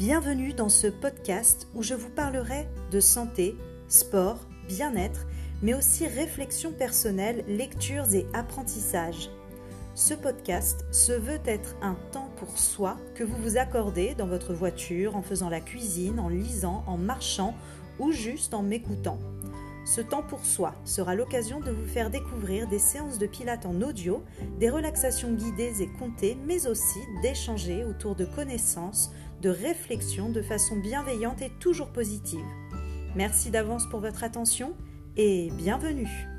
Bienvenue dans ce podcast où je vous parlerai de santé, sport, bien-être, mais aussi réflexion personnelle, lectures et apprentissages. Ce podcast se veut être un temps pour soi que vous vous accordez dans votre voiture, en faisant la cuisine, en lisant, en marchant ou juste en m'écoutant. Ce temps pour soi sera l'occasion de vous faire découvrir des séances de pilates en audio, des relaxations guidées et comptées, mais aussi d'échanger autour de connaissances, de réflexions de façon bienveillante et toujours positive. Merci d'avance pour votre attention et bienvenue